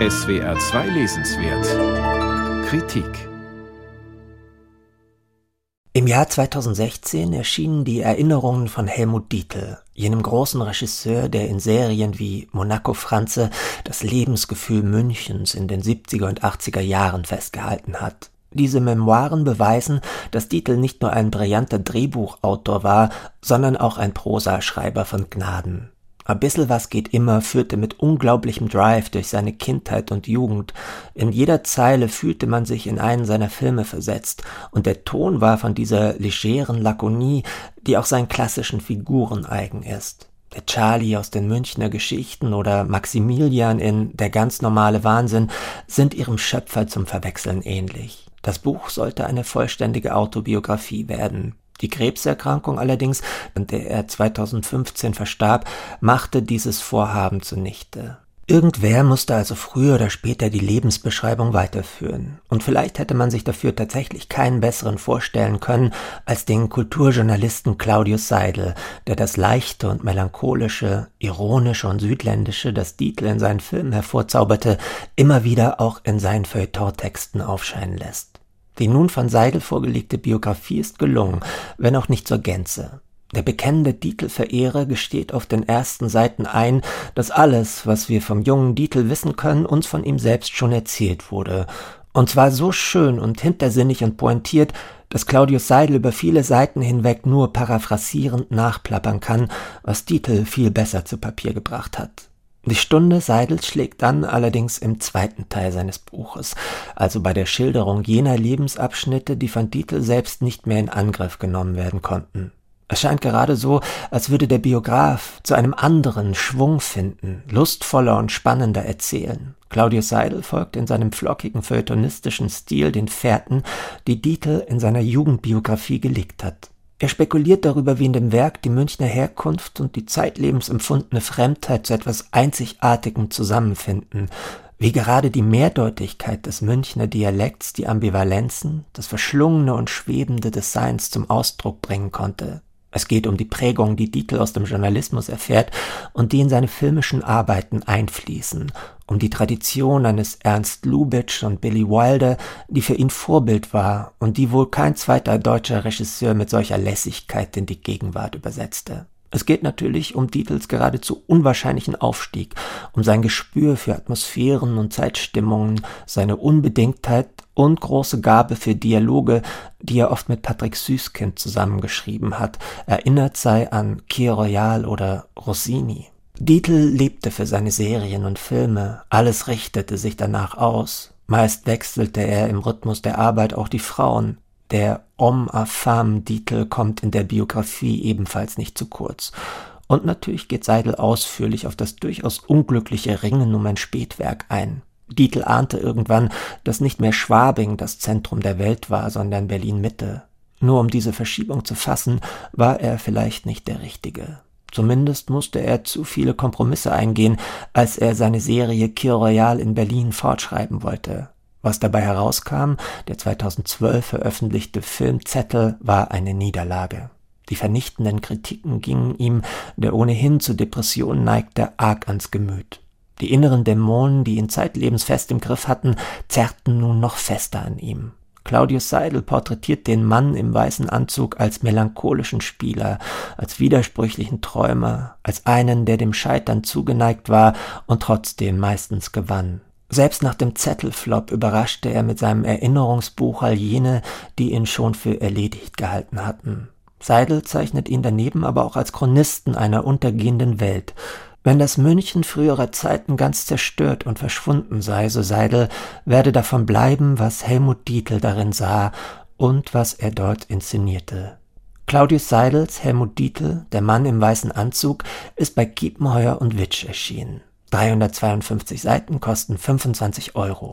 SWR 2 Lesenswert Kritik Im Jahr 2016 erschienen die Erinnerungen von Helmut Dietl, jenem großen Regisseur, der in Serien wie Monaco Franze das Lebensgefühl Münchens in den 70er und 80er Jahren festgehalten hat. Diese Memoiren beweisen, dass Dietl nicht nur ein brillanter Drehbuchautor war, sondern auch ein Prosaschreiber von Gnaden. Ein bisschen was geht immer führte mit unglaublichem Drive durch seine Kindheit und Jugend. In jeder Zeile fühlte man sich in einen seiner Filme versetzt, und der Ton war von dieser legeren Lakonie, die auch seinen klassischen Figuren eigen ist. Der Charlie aus den Münchner Geschichten oder Maximilian in Der ganz normale Wahnsinn sind ihrem Schöpfer zum Verwechseln ähnlich. Das Buch sollte eine vollständige Autobiografie werden. Die Krebserkrankung allerdings, an der er 2015 verstarb, machte dieses Vorhaben zunichte. Irgendwer musste also früher oder später die Lebensbeschreibung weiterführen. Und vielleicht hätte man sich dafür tatsächlich keinen besseren vorstellen können als den Kulturjournalisten Claudius Seidel, der das leichte und melancholische, ironische und südländische, das Dietl in seinen Filmen hervorzauberte, immer wieder auch in seinen Feuilleton-Texten aufscheinen lässt. Die nun von Seidel vorgelegte Biografie ist gelungen, wenn auch nicht zur Gänze. Der bekennende Dietl-Verehrer gesteht auf den ersten Seiten ein, dass alles, was wir vom jungen Dietl wissen können, uns von ihm selbst schon erzählt wurde. Und zwar so schön und hintersinnig und pointiert, dass Claudius Seidel über viele Seiten hinweg nur paraphrasierend nachplappern kann, was Dietl viel besser zu Papier gebracht hat. Die Stunde Seidels schlägt dann allerdings im zweiten Teil seines Buches, also bei der Schilderung jener Lebensabschnitte, die von Dietl selbst nicht mehr in Angriff genommen werden konnten. Es scheint gerade so, als würde der Biograf zu einem anderen Schwung finden, lustvoller und spannender erzählen. Claudius Seidel folgt in seinem flockigen feuilletonistischen Stil den Fährten, die Dietl in seiner Jugendbiografie gelegt hat. Er spekuliert darüber, wie in dem Werk die Münchner Herkunft und die zeitlebens empfundene Fremdheit zu etwas Einzigartigem zusammenfinden, wie gerade die Mehrdeutigkeit des Münchner Dialekts die Ambivalenzen, das Verschlungene und Schwebende des Seins zum Ausdruck bringen konnte. Es geht um die Prägung, die Dietl aus dem Journalismus erfährt und die in seine filmischen Arbeiten einfließen, um die Tradition eines Ernst Lubitsch und Billy Wilder, die für ihn Vorbild war und die wohl kein zweiter deutscher Regisseur mit solcher Lässigkeit in die Gegenwart übersetzte. Es geht natürlich um Dietls geradezu unwahrscheinlichen Aufstieg, um sein Gespür für Atmosphären und Zeitstimmungen, seine Unbedingtheit und große Gabe für Dialoge, die er oft mit Patrick Süßkind zusammengeschrieben hat, erinnert sei an Kier Royal oder Rossini. Dietl lebte für seine Serien und Filme, alles richtete sich danach aus, meist wechselte er im Rhythmus der Arbeit auch die Frauen, der Homme à femme Dietl kommt in der Biografie ebenfalls nicht zu kurz. Und natürlich geht Seidel ausführlich auf das durchaus unglückliche Ringen um ein Spätwerk ein. Dietl ahnte irgendwann, dass nicht mehr Schwabing das Zentrum der Welt war, sondern Berlin Mitte. Nur um diese Verschiebung zu fassen, war er vielleicht nicht der Richtige. Zumindest musste er zu viele Kompromisse eingehen, als er seine Serie Kir Royal in Berlin fortschreiben wollte. Was dabei herauskam, der 2012 veröffentlichte Film Zettel war eine Niederlage. Die vernichtenden Kritiken gingen ihm, der ohnehin zu Depressionen neigte, arg ans Gemüt. Die inneren Dämonen, die ihn zeitlebens fest im Griff hatten, zerrten nun noch fester an ihm. Claudius Seidel porträtiert den Mann im weißen Anzug als melancholischen Spieler, als widersprüchlichen Träumer, als einen, der dem Scheitern zugeneigt war und trotzdem meistens gewann. Selbst nach dem Zettelflop überraschte er mit seinem Erinnerungsbuch all jene, die ihn schon für erledigt gehalten hatten. Seidel zeichnet ihn daneben aber auch als Chronisten einer untergehenden Welt. Wenn das München früherer Zeiten ganz zerstört und verschwunden sei, so Seidel, werde davon bleiben, was Helmut Dietl darin sah und was er dort inszenierte. Claudius Seidels Helmut Dietl, der Mann im weißen Anzug, ist bei Kiepenheuer und Witsch erschienen. 352 Seiten kosten 25 Euro.